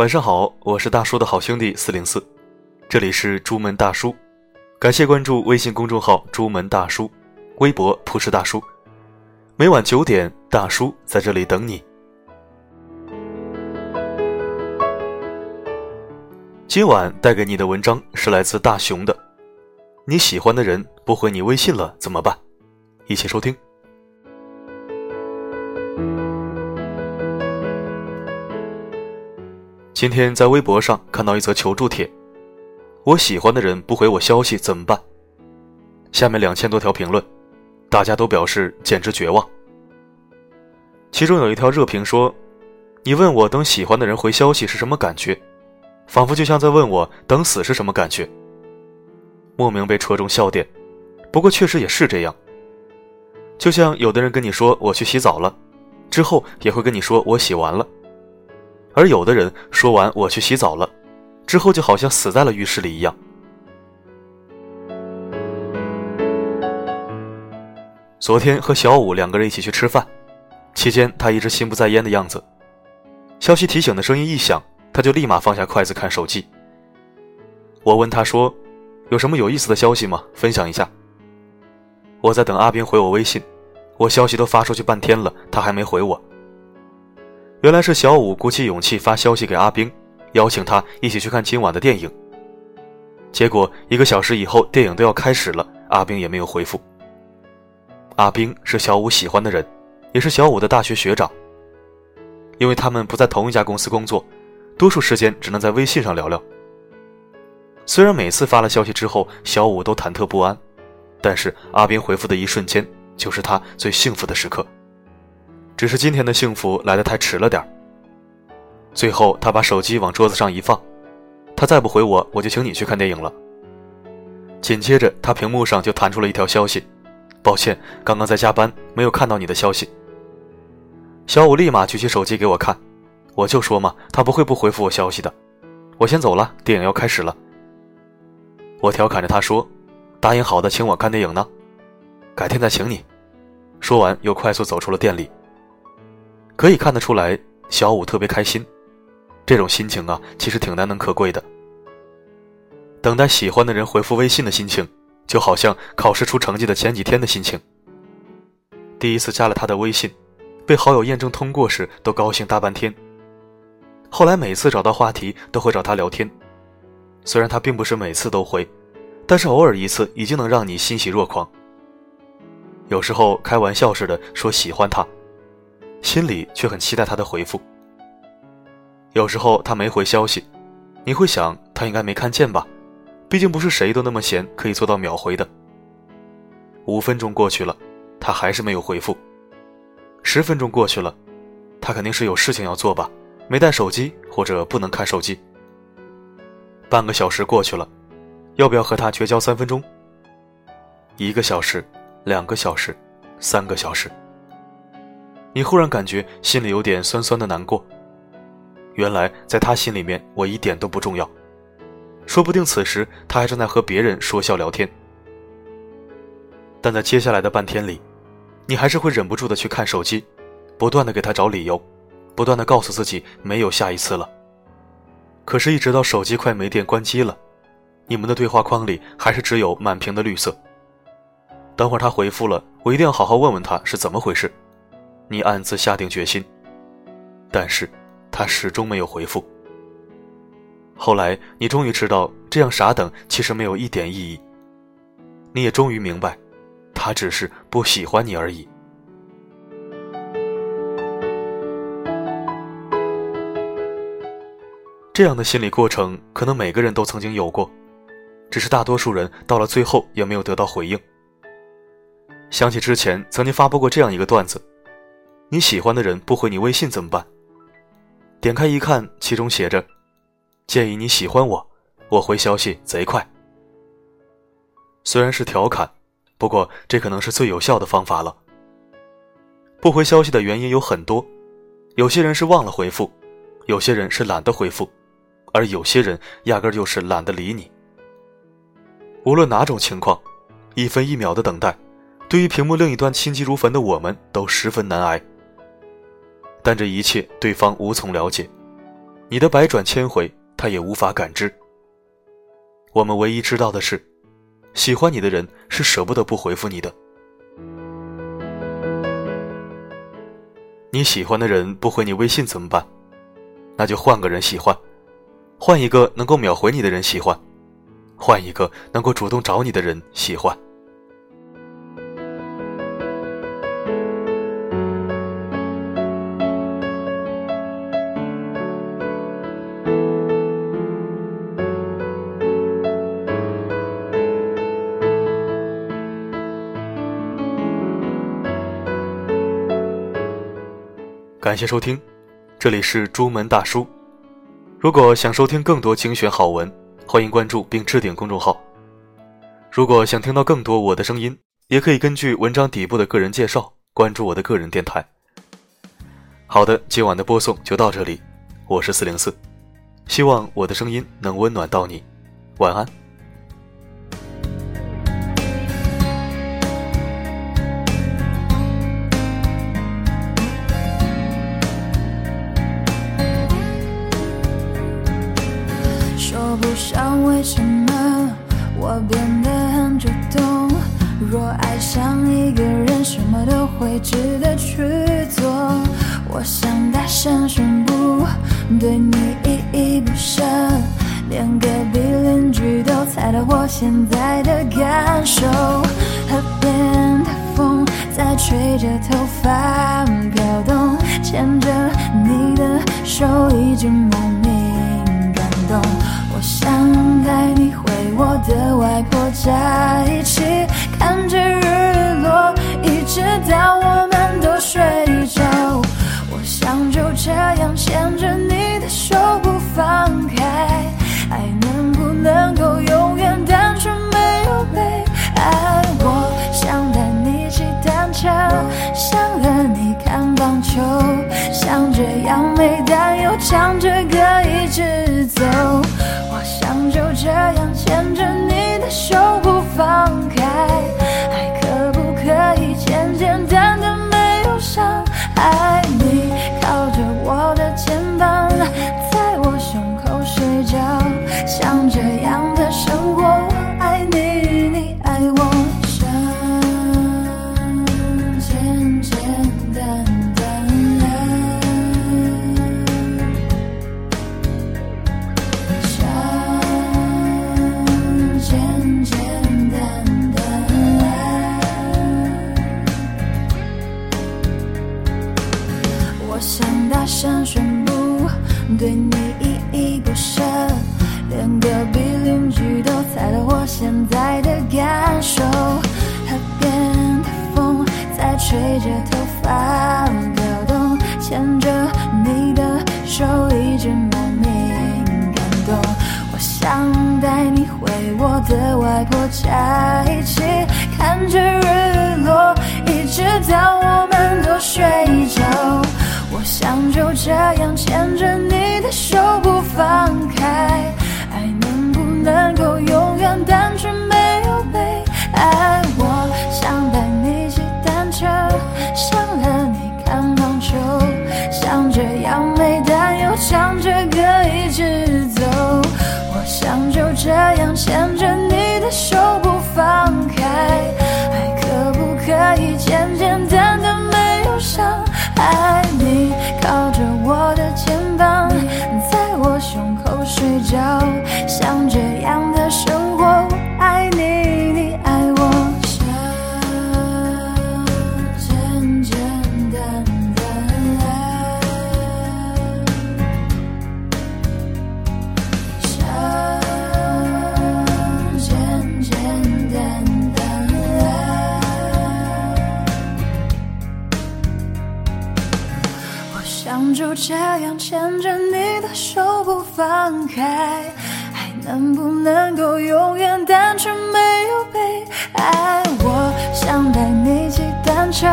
晚上好，我是大叔的好兄弟四零四，这里是朱门大叔，感谢关注微信公众号朱门大叔，微博朴实大叔，每晚九点，大叔在这里等你。今晚带给你的文章是来自大熊的，你喜欢的人不回你微信了怎么办？一起收听。今天在微博上看到一则求助帖，我喜欢的人不回我消息怎么办？下面两千多条评论，大家都表示简直绝望。其中有一条热评说：“你问我等喜欢的人回消息是什么感觉，仿佛就像在问我等死是什么感觉。”莫名被戳中笑点，不过确实也是这样。就像有的人跟你说我去洗澡了，之后也会跟你说我洗完了。而有的人说完我去洗澡了，之后就好像死在了浴室里一样。昨天和小五两个人一起去吃饭，期间他一直心不在焉的样子。消息提醒的声音一响，他就立马放下筷子看手机。我问他说：“有什么有意思的消息吗？分享一下。”我在等阿斌回我微信，我消息都发出去半天了，他还没回我。原来是小五鼓起勇气发消息给阿冰，邀请他一起去看今晚的电影。结果一个小时以后，电影都要开始了，阿冰也没有回复。阿冰是小五喜欢的人，也是小五的大学学长。因为他们不在同一家公司工作，多数时间只能在微信上聊聊。虽然每次发了消息之后，小五都忐忑不安，但是阿冰回复的一瞬间，就是他最幸福的时刻。只是今天的幸福来得太迟了点儿最后，他把手机往桌子上一放，他再不回我，我就请你去看电影了。紧接着，他屏幕上就弹出了一条消息：“抱歉，刚刚在加班，没有看到你的消息。”小五立马举起手机给我看，我就说嘛，他不会不回复我消息的。我先走了，电影要开始了。我调侃着他说：“答应好的请我看电影呢，改天再请你。”说完，又快速走出了店里。可以看得出来，小五特别开心，这种心情啊，其实挺难能可贵的。等待喜欢的人回复微信的心情，就好像考试出成绩的前几天的心情。第一次加了他的微信，被好友验证通过时，都高兴大半天。后来每次找到话题，都会找他聊天，虽然他并不是每次都回，但是偶尔一次，已经能让你欣喜若狂。有时候开玩笑似的说喜欢他。心里却很期待他的回复。有时候他没回消息，你会想他应该没看见吧？毕竟不是谁都那么闲可以做到秒回的。五分钟过去了，他还是没有回复。十分钟过去了，他肯定是有事情要做吧？没带手机或者不能看手机。半个小时过去了，要不要和他绝交三分钟？一个小时，两个小时，三个小时。你忽然感觉心里有点酸酸的难过。原来在他心里面，我一点都不重要。说不定此时他还正在和别人说笑聊天。但在接下来的半天里，你还是会忍不住的去看手机，不断的给他找理由，不断的告诉自己没有下一次了。可是，一直到手机快没电关机了，你们的对话框里还是只有满屏的绿色。等会他回复了，我一定要好好问问他是怎么回事。你暗自下定决心，但是他始终没有回复。后来，你终于知道这样傻等其实没有一点意义。你也终于明白，他只是不喜欢你而已。这样的心理过程，可能每个人都曾经有过，只是大多数人到了最后也没有得到回应。想起之前曾经发布过这样一个段子。你喜欢的人不回你微信怎么办？点开一看，其中写着：“建议你喜欢我，我回消息贼快。”虽然是调侃，不过这可能是最有效的方法了。不回消息的原因有很多，有些人是忘了回复，有些人是懒得回复，而有些人压根就是懒得理你。无论哪种情况，一分一秒的等待，对于屏幕另一端心急如焚的我们都十分难挨。但这一切，对方无从了解，你的百转千回，他也无法感知。我们唯一知道的是，喜欢你的人是舍不得不回复你的。你喜欢的人不回你微信怎么办？那就换个人喜欢，换一个能够秒回你的人喜欢，换一个能够主动找你的人喜欢。感谢收听，这里是朱门大叔。如果想收听更多精选好文，欢迎关注并置顶公众号。如果想听到更多我的声音，也可以根据文章底部的个人介绍关注我的个人电台。好的，今晚的播送就到这里，我是四零四，希望我的声音能温暖到你，晚安。想为什么我变得很主动？若爱上一个人，什么都会值得去做。我想大声宣布，对你依依不舍，连隔壁邻居都猜到我现在的感受。河边的风在吹着头发飘动，牵着你的手，一直莫名感动。我想带你回我的外婆家，一起看着日落，一直到我们都睡着。我想就这样牵着你的手不放开，爱能不能够永远单纯没有悲哀？我想带你骑单车，想和你看棒球，想这样没担忧，唱着歌一直走。这样牵着对你依依不舍，连隔壁邻居都猜到我现在的感受。河边的风在吹着头发飘动，牵着你的手一直莫名感动。我想带你回我的外婆家，一起看着日落，一直到我们都睡着。我想就这样牵着唱着歌一直走。我想就这样牵着你的手不放开，爱可不可以简简单单没有伤害？你靠着我的肩膀，在我胸口睡着，想就这样牵着你的手不放开，还能不能够永远单纯没有悲哀？我想带你骑单车，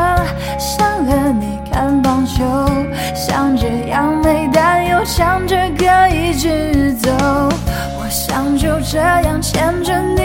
想和你看棒球，想这样没担忧，唱着歌一直走。我想就这样牵着你